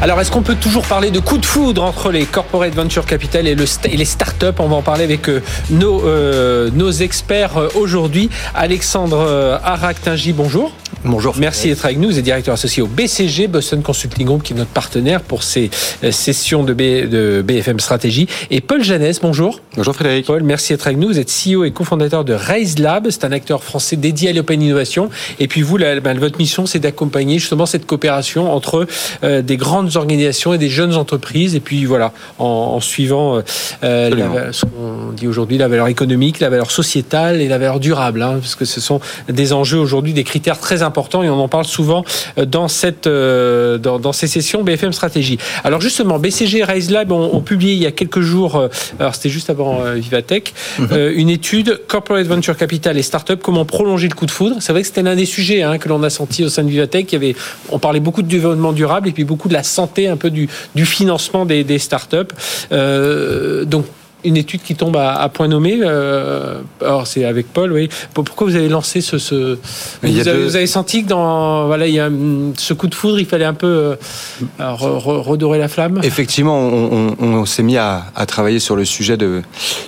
Alors, est-ce qu'on peut toujours parler de coup de foudre entre les corporate venture capital et, le, et les startups? On va en parler avec euh, nos, euh, nos experts euh, aujourd'hui. Alexandre euh, Arak-Tingy, bonjour. Bonjour. Merci d'être avec nous. Vous êtes directeur associé au BCG, Boston Consulting Group, qui est notre partenaire pour ces sessions de, B, de BFM Stratégie. Et Paul Janès, bonjour. Bonjour Frédéric. Paul, merci d'être avec nous. Vous êtes CEO et cofondateur de Raise Lab. C'est un acteur français dédié à l'open innovation. Et puis vous, la, ben, votre mission, c'est d'accompagner justement cette coopération entre euh, des grandes organisations et des jeunes entreprises. Et puis voilà, en, en suivant euh, la, ce qu'on dit aujourd'hui, la valeur économique, la valeur sociétale et la valeur durable. Hein, parce que ce sont des enjeux aujourd'hui, des critères très important et on en parle souvent euh, dans, cette, euh, dans, dans, ces sessions BFM Stratégie. Alors justement, BCG et Rise Lab ont, ont, publié il y a quelques jours, euh, alors c'était juste avant Vivatech, mm -hmm. une étude Corporate Venture Capital et Startup, comment prolonger le coup de foudre. C'est vrai que c'était l'un des sujets hein, que l'on a senti au sein de Vivatech. Il y avait, on parlait beaucoup de développement durable et puis beaucoup de la santé, un peu du, du financement des, des startups. Euh, donc une étude qui tombe à, à point nommé. Euh, alors c'est avec Paul, oui. Pourquoi vous avez lancé ce, ce... Vous, avez, deux... vous, avez, senti que dans voilà il y a ce coup de foudre, il fallait un peu euh, re, re, redorer la flamme? Effectivement, on, on, on s'est mis à, à, travailler sur le sujet de,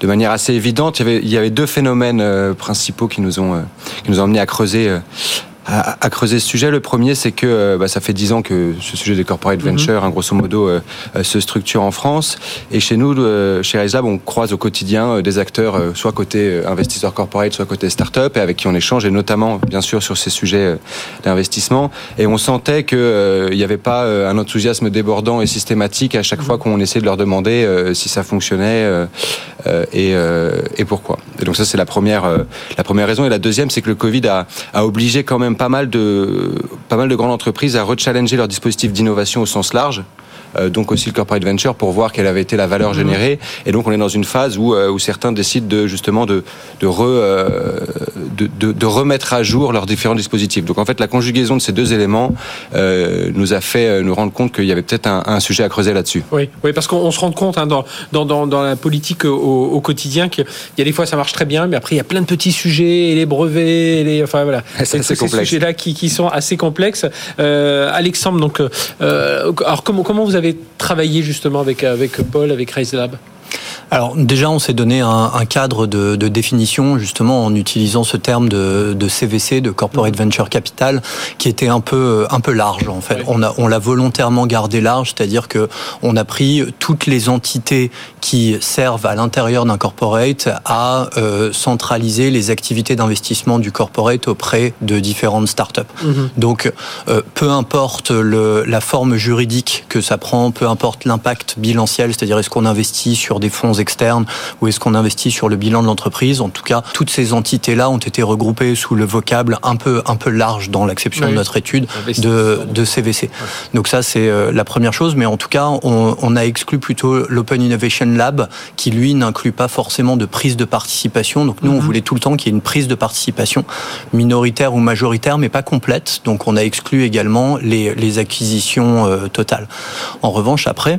de manière assez évidente. Il y avait, il y avait deux phénomènes euh, principaux qui nous ont euh, qui nous ont amené à creuser à, à, creuser ce sujet. Le premier, c'est que bah, ça fait dix ans que ce sujet des corporate venture, mm -hmm. hein, grosso modo, euh, se structure en France. Et chez nous, euh, chez RiseLab, on croise au quotidien euh, des acteurs, soit côté investisseurs corporate, soit côté start-up, et avec qui on échange, et notamment, bien sûr, sur ces sujets d'investissement. Et on sentait qu'il n'y avait pas un enthousiasme débordant et systématique à chaque mm -hmm. fois qu'on essayait de leur demander si ça fonctionnait et, et, pourquoi. Et donc ça, c'est la première, la première raison. Et la deuxième, c'est que le Covid a, a obligé quand même pas mal de pas mal de grandes entreprises à rechallenger leur dispositif d'innovation au sens large donc aussi le corporate venture pour voir quelle avait été la valeur mmh. générée. Et donc on est dans une phase où, euh, où certains décident de justement de de, re, euh, de, de, de remettre à jour leurs différents dispositifs. Donc en fait la conjugaison de ces deux éléments euh, nous a fait nous rendre compte qu'il y avait peut-être un, un, sujet à creuser là-dessus. Oui. Oui parce qu'on se rend compte hein, dans, dans, dans, la politique au, au quotidien qu'il y a des fois ça marche très bien mais après il y a plein de petits sujets et les brevets et les enfin voilà. C'est ces sujets là qui, qui sont assez complexes. Euh, Alexandre donc alors comment comment vous avez travaillé justement avec, avec Paul, avec RaiseLab alors déjà, on s'est donné un, un cadre de, de, définition justement en utilisant ce terme de, de, CVC, de Corporate Venture Capital, qui était un peu un peu large en fait. Oui. On a on l'a volontairement gardé large, c'est-à-dire que on a pris toutes les entités qui servent à l'intérieur d'un corporate à euh, centraliser les activités d'investissement du corporate auprès de différentes startups. Mm -hmm. Donc euh, peu importe le, la forme juridique que ça prend, peu importe l'impact bilanciel, c'est-à-dire est-ce qu'on investit sur des fonds externes ou est-ce qu'on investit sur le bilan de l'entreprise En tout cas, toutes ces entités-là ont été regroupées sous le vocable un peu, un peu large dans l'acception oui. de notre étude de, de CVC. Donc ça, c'est euh, la première chose. Mais en tout cas, on, on a exclu plutôt l'Open Innovation Lab, qui lui n'inclut pas forcément de prise de participation. Donc nous, mm -hmm. on voulait tout le temps qu'il y ait une prise de participation minoritaire ou majoritaire, mais pas complète. Donc on a exclu également les, les acquisitions euh, totales. En revanche, après,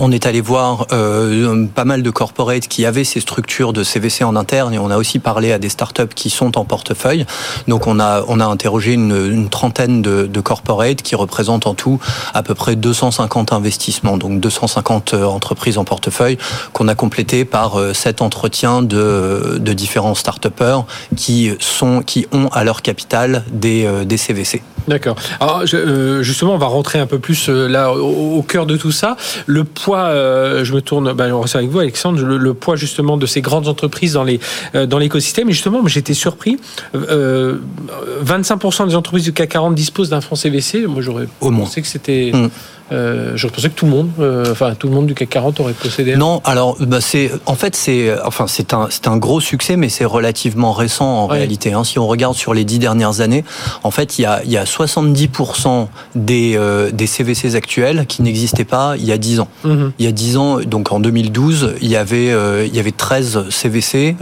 on est allé voir euh, pas mal de corporates qui avaient ces structures de CVC en interne et on a aussi parlé à des startups qui sont en portefeuille. Donc on a, on a interrogé une, trentaine de, corporates qui représentent en tout à peu près 250 investissements, donc 250 euh, entreprises en portefeuille qu'on a complété par euh, sept entretiens de, de différents start qui, sont, qui ont à leur capital des, des CVC. D'accord. Alors justement, on va rentrer un peu plus là au, cœur de tout ça. Poids, euh, je me tourne, ben, on avec vous, Alexandre, le, le, poids justement de ces grandes entreprises dans les euh, dans l'écosystème. Et justement, j'étais surpris. Euh, 25% des entreprises du CAC 40 disposent d'un fonds CVC. Moi, j'aurais pensé que c'était. Mmh. Euh, je pensais que tout le monde, euh, enfin tout le monde du CAC 40 aurait possédé. Non, alors bah, c'est, en fait c'est, enfin c'est un, c'est un gros succès, mais c'est relativement récent en ouais. réalité. Hein. Si on regarde sur les dix dernières années, en fait il y a, il y a 70% des, euh, des CVCs actuels qui n'existaient pas il y a 10 ans. Mm -hmm. Il y a 10 ans, donc en 2012, il y avait, euh, il y avait 13 CVC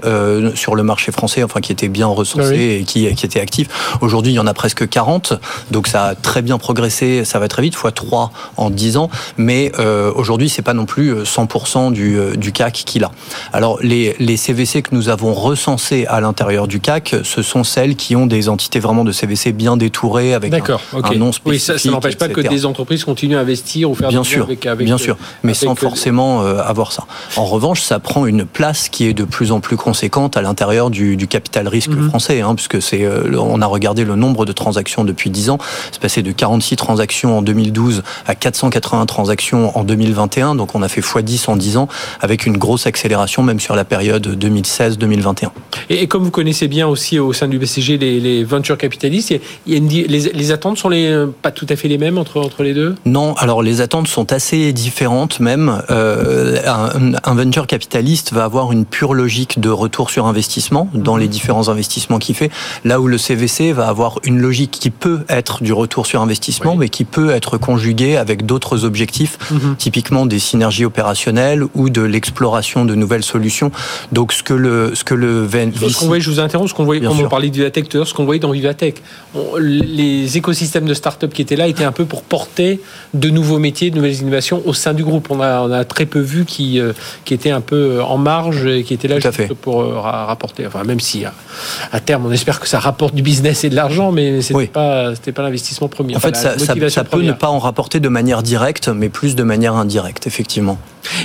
sur le marché français, enfin qui étaient bien recensés oui. et qui, qui étaient actifs. Aujourd'hui, il y en a presque 40, donc ça a très bien progressé, ça va très vite, fois 3 en 10 ans, mais aujourd'hui c'est pas non plus 100% du, du CAC qu'il a. Alors les, les CVC que nous avons recensés à l'intérieur du CAC, ce sont celles qui ont des entités vraiment de CVC bien détourées avec un, un, nom spécifique. Oui, ça, ça n'empêche pas que des entreprises continuent à investir ou faire bien sûr, avec, avec, bien sûr, mais sans forcément avoir ça. En revanche, ça prend une place qui est de plus en plus conséquente à l'intérieur du, du, capital risque mm -hmm. français, hein, puisque c'est, on a regardé le nombre de transactions depuis 10 ans, c'est passé de 46 transactions en 2012 à 480 transactions en 2021, donc on a fait x10 en 10 ans, avec une grosse accélération même sur la période 2016-2021. Et, et, comme vous connaissez bien aussi au sein du BCG les, les venture capitalistes, les, les, attentes sont les, pas tout à fait les mêmes entre, entre les deux? Non, alors les attentes sont assez différentes même. Euh, un, un, venture capitaliste va avoir une pure logique de retour sur investissement dans les différents investissements qu'il fait, là où le CVC va avoir une logique qui peut être du retour sur investissement, oui. mais qui peut être conjuguée avec d'autres objectifs, -hmm. typiquement des synergies opérationnelles ou de l'exploration de nouvelles solutions. Donc ce que le ce que le ce qu'on voyait, je vous interromps, ce qu'on voyait, on parlait de Vivatech tout à l'heure, ce qu'on voyait dans Vivatech, on, les écosystèmes de start-up qui étaient là étaient un peu pour porter de nouveaux métiers, de nouvelles innovations au sein du groupe. On a, on a très peu vu qui qui étaient un peu en marge et qui étaient là juste pour rapporter. Enfin, même si à terme, on espère que ça rapporte du business et de l'argent, mais c'était oui. pas c'était pas l'investissement premier. En fait, enfin, ça, ça, ça peut ne pas en rapporter de manière directe, mais plus de manière indirecte, effectivement.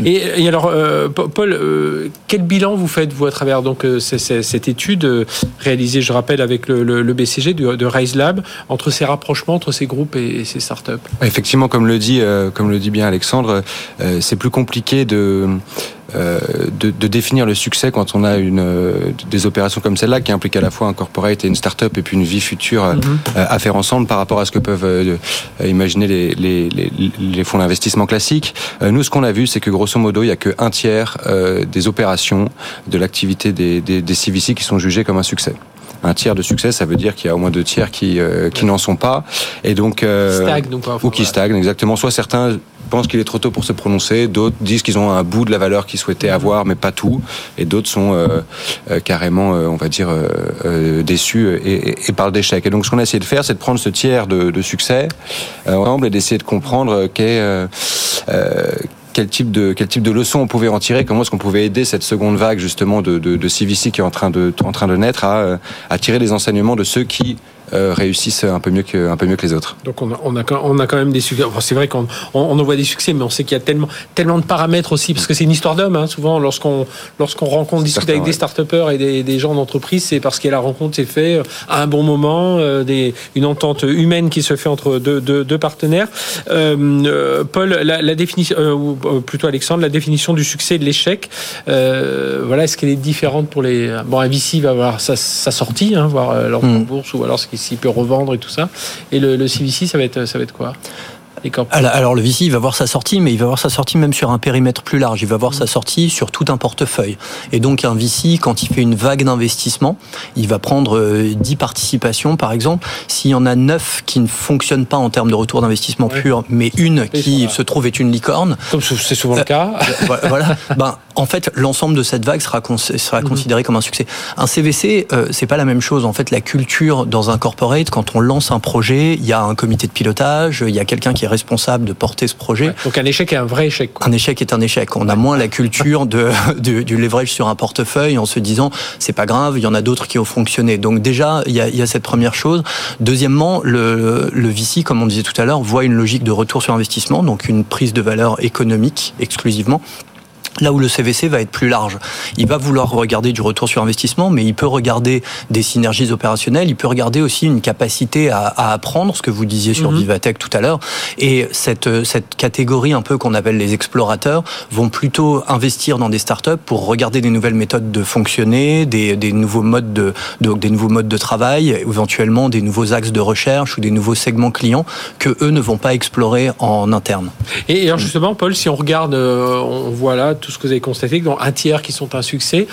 Et, et alors, euh, Paul, euh, quel bilan vous faites vous à travers donc euh, cette étude euh, réalisée, je rappelle, avec le, le, le BCG de, de, Rise Lab, entre ces rapprochements entre ces groupes et, et ces startups? Effectivement, comme le dit, euh, comme le dit bien Alexandre, euh, c'est plus compliqué de de, de, définir le succès quand on a une, des opérations comme celle-là qui impliquent à la fois un corporate et une start-up et puis une vie future mm -hmm. à faire ensemble par rapport à ce que peuvent imaginer les, les, les, les fonds d'investissement classiques. nous, ce qu'on a vu, c'est que grosso modo, il n'y a qu'un tiers des opérations de l'activité des, des, des CVC qui sont jugées comme un succès un tiers de succès, ça veut dire qu'il y a au moins deux tiers qui, euh, qui n'en sont pas. Et donc, euh, stagne, donc ou qui stagnent, exactement. Soit certains pensent qu'il est trop tôt pour se prononcer, d'autres disent qu'ils ont un bout de la valeur qu'ils souhaitaient avoir, mais pas tout, et d'autres sont euh, euh, carrément, euh, on va dire, déçus et, parlent d'échec. Et donc ce qu'on a essayé de faire, c'est de prendre ce tiers de, succès ensemble et d'essayer de comprendre quel type de quel type de leçons on pouvait en tirer Comment est-ce qu'on pouvait aider cette seconde vague justement de, de, de CVC qui est en train de en train de naître à, à tirer des enseignements de ceux qui euh, réussissent un peu mieux que un peu mieux que les autres. Donc on a on a, on a quand même des succès. C'est vrai qu'on on, on, en voit des succès, mais on sait qu'il y a tellement tellement de paramètres aussi parce que c'est une histoire d'homme. Hein, souvent, lorsqu'on lorsqu'on rencontre discute avec ouais. des start-upers et des, des gens d'entreprise, c'est parce que la rencontre s'est faite à un bon moment, euh, des, une entente humaine qui se fait entre deux, deux, deux partenaires. Euh, euh Paul, la, la définition, euh, ou plutôt Alexandre, la définition du succès et de l'échec. voilà, est-ce qu'elle est différente pour les bon, un VC va avoir sa, sa sortie, hein, voir leur mm. bourse ou alors ce qui s'il peut revendre et tout ça. Et le, le CVC, ça va être, ça va être quoi? Alors le VC, il va voir sa sortie, mais il va voir sa sortie même sur un périmètre plus large. Il va voir mmh. sa sortie sur tout un portefeuille. Et donc un VC, quand il fait une vague d'investissement, il va prendre 10 euh, participations, par exemple. S'il y en a 9 qui ne fonctionnent pas en termes de retour d'investissement ouais. pur, mais une qui se trouve être une licorne. Comme c'est souvent euh, le cas. voilà. ben, en fait, l'ensemble de cette vague sera, sera mmh. considéré comme un succès. Un CVC, euh, c'est pas la même chose. En fait, la culture dans un corporate, quand on lance un projet, il y a un comité de pilotage, il y a quelqu'un qui est responsable de porter ce projet. Ouais, donc un échec est un vrai échec. Quoi. Un échec est un échec. On a moins la culture de, du leverage sur un portefeuille en se disant c'est pas grave, il y en a d'autres qui ont fonctionné. Donc déjà, il y a, il y a cette première chose. Deuxièmement, le, le VC, comme on disait tout à l'heure, voit une logique de retour sur investissement, donc une prise de valeur économique exclusivement Là où le CVC va être plus large, il va vouloir regarder du retour sur investissement, mais il peut regarder des synergies opérationnelles, il peut regarder aussi une capacité à, à apprendre, ce que vous disiez sur mm -hmm. Vivatech tout à l'heure. Et cette, cette catégorie un peu qu'on appelle les explorateurs vont plutôt investir dans des startups pour regarder des nouvelles méthodes de fonctionner, des, des nouveaux modes de, de, des nouveaux modes de travail, éventuellement des nouveaux axes de recherche ou des nouveaux segments clients que eux ne vont pas explorer en interne. Et alors justement, Paul, si on regarde, euh, on voit là tout ce que vous avez constaté, dont un tiers qui sont un succès.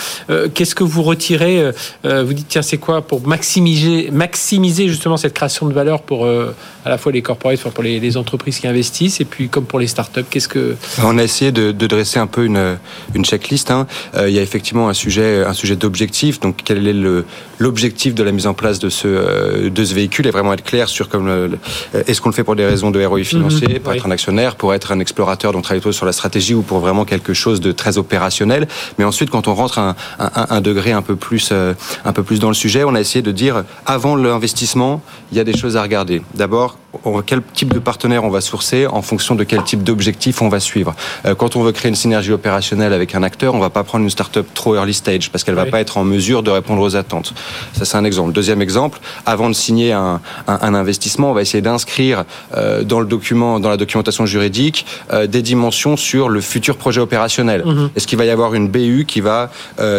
Qu'est-ce que vous retirez Vous dites, tiens, c'est quoi pour maximiser, maximiser justement cette création de valeur pour à la fois les corporates, pour les, entreprises qui investissent, et puis comme pour les startups, qu'est-ce que... On a essayé de, dresser un peu une, une checklist. Hein. il y a effectivement un sujet, un sujet d'objectif. Donc, quel est l'objectif de la mise en place de ce, de ce véhicule? Et vraiment être clair sur comme est-ce qu'on le fait pour des raisons de ROI financier, mhm. pour être un actionnaire, pour être un explorateur, donc travailler sur la stratégie ou pour vraiment quelque chose de très opérationnel. Mais ensuite, quand on rentre un, un, degré un peu plus, euh, un peu plus dans le sujet, on a essayé de dire avant l'investissement, il y a des choses à regarder. D'abord, quel type de partenaire on va sourcer en fonction de quel type d'objectif on va suivre. Euh, quand on veut créer une synergie opérationnelle avec un acteur, on va pas prendre une start-up trop early stage parce qu'elle va pas être en mesure de répondre aux attentes. Ça, c'est un exemple. Deuxième exemple, avant de signer un, un, investissement, on va essayer d'inscrire euh, dans le document, dans la documentation juridique, euh, des dimensions sur le futur projet opérationnel. Mhm. Est-ce qu'il va y avoir une BU qui va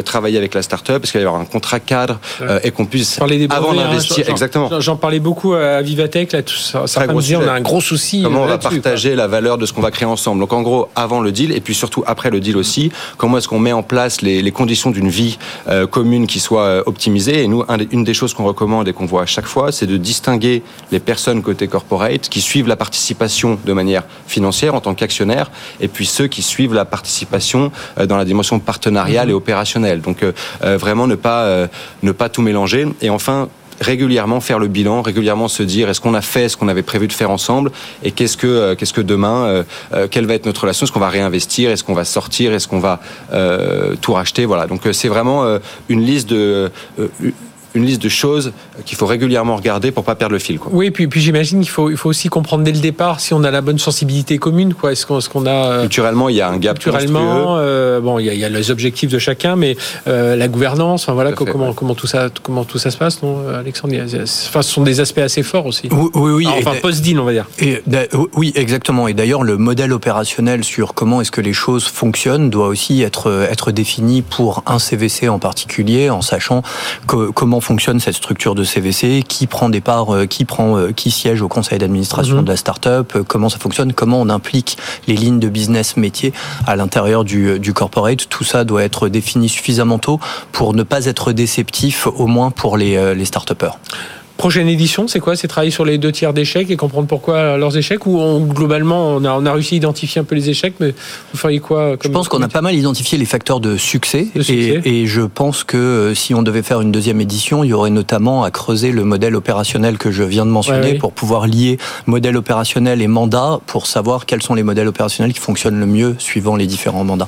travailler avec la start-up? Est-ce qu'il va y avoir un contrat cadre et qu'on puisse avant d'investir Exactement. J'en parlais beaucoup à Vivatech là, tout ça on a un gros souci. Comment on va partager la valeur de ce qu'on va créer ensemble Donc en gros, avant le deal et puis surtout après le deal aussi, comment est-ce qu'on met en place les, conditions d'une vie euh, commune qui soit euh, optimisée? Et nous, une des choses qu'on recommande et qu'on voit à chaque fois, c'est de distinguer les personnes côté corporate qui suivent la participation de manière financière en tant qu'actionnaire et puis ceux qui suivent la participation euh, dans la dimension partenariale et opérationnelle. Donc vraiment ne pas ne pas tout mélanger. Et enfin régulièrement faire le bilan, régulièrement se dire est-ce qu'on a fait ce qu'on avait prévu de faire ensemble et qu'est-ce que euh, qu'est-ce que demain, euh, euh, quelle va être notre relation, est-ce qu'on va réinvestir, est-ce qu'on va sortir, est-ce qu'on va tout racheter, voilà. Donc c'est vraiment une liste de une liste de choses qu'il faut régulièrement regarder pour pas perdre le fil. Quoi. Oui, puis, puis j'imagine qu'il faut, il faut aussi comprendre dès le départ si on a la bonne sensibilité commune. Quoi. Est-ce qu'on, ce qu'on a euh, culturellement il y a un gap culturellement euh, bon il y, a, il y, a, les objectifs de chacun, mais euh, la gouvernance, enfin voilà comment comment tout ça comment tout ça se passe, non, Alexandre? Enfin, ce sont des aspects assez forts aussi. Oui, oui, enfin post deal on va dire. Et, oui, exactement. Et d'ailleurs le modèle opérationnel sur comment est-ce que les choses fonctionnent doit aussi être être défini pour un CVC en particulier, en sachant que, comment fonctionne cette structure de CVC, qui prend des parts, euh, qui prend, euh, qui siège au conseil d'administration mhm. de la start-up, euh, comment ça fonctionne, comment on implique les lignes de business métier à l'intérieur du, du corporate. Tout ça doit être défini suffisamment tôt pour ne pas être déceptif, au moins pour les, les start-upers. Prochaine édition, c'est quoi? C'est travailler sur les deux tiers d'échecs et comprendre pourquoi leurs échecs Ou globalement, on a, on a réussi à identifier un peu les échecs, mais vous feriez quoi comme, Je pense qu'on a pas mal identifié les facteurs de succès, Et, je pense que euh, si on devait faire une deuxième édition, il y aurait notamment à creuser le modèle opérationnel que je viens de mentionner pour pouvoir lier modèle opérationnel et mandat pour savoir quels sont les modèles opérationnels qui fonctionnent le mieux suivant les différents mandats.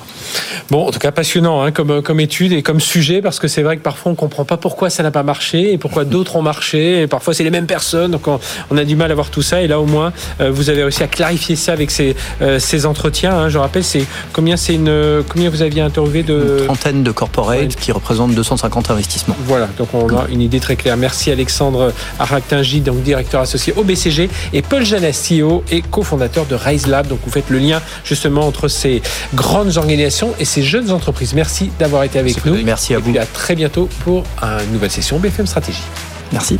Bon, en tout cas passionnant hein, comme, comme étude et comme sujet, parce que c'est vrai que parfois on comprend pas pourquoi ça n'a pas marché et pourquoi d'autres ont marché et parfois c'est les mêmes personnes, donc on, a du mal à voir tout ça. Et là, au moins, euh, vous avez réussi à clarifier ça avec ces, euh, ces entretiens. Hein. Je rappelle, c'est combien c'est une combien vous aviez interviewé de une trentaine de corporates qui représentent 250 investissements. Voilà, donc on a une idée très claire. Merci Alexandre Aractingi, donc directeur associé au BCG, et Paul Janès, CEO et cofondateur de Rise Lab. Donc vous faites le lien justement entre ces grandes organisations et ces jeunes entreprises. Merci d'avoir été avec nous. Merci à vous. Et à très bientôt pour une nouvelle session BFM Stratégie. Merci.